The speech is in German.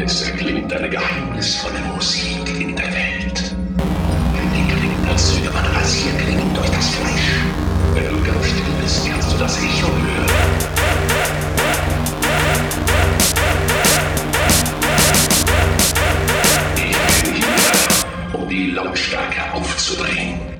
Es erklingt eine geheimnisvolle Musik in der Welt. Die klingt, als würde man Rasierklingen durch das Fleisch. Wenn du ganz still bist, kannst du das Echo hören. Ich bin hier, um die Lautstärke aufzudrehen.